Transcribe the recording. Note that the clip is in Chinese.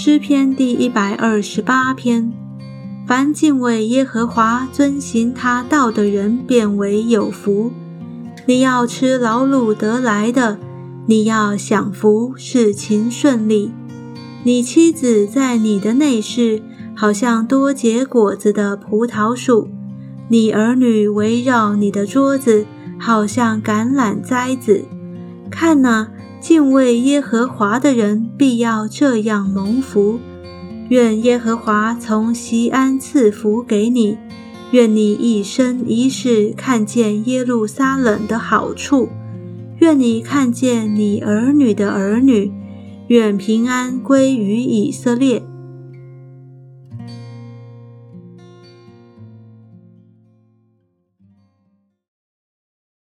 诗篇第一百二十八篇：凡敬畏耶和华、遵行他道的人，变为有福。你要吃劳碌得来的，你要享福，事情顺利。你妻子在你的内室，好像多结果子的葡萄树；你儿女围绕你的桌子，好像橄榄栽子。看哪！敬畏耶和华的人必要这样蒙福。愿耶和华从西安赐福给你，愿你一生一世看见耶路撒冷的好处，愿你看见你儿女的儿女，愿平安归于以色列。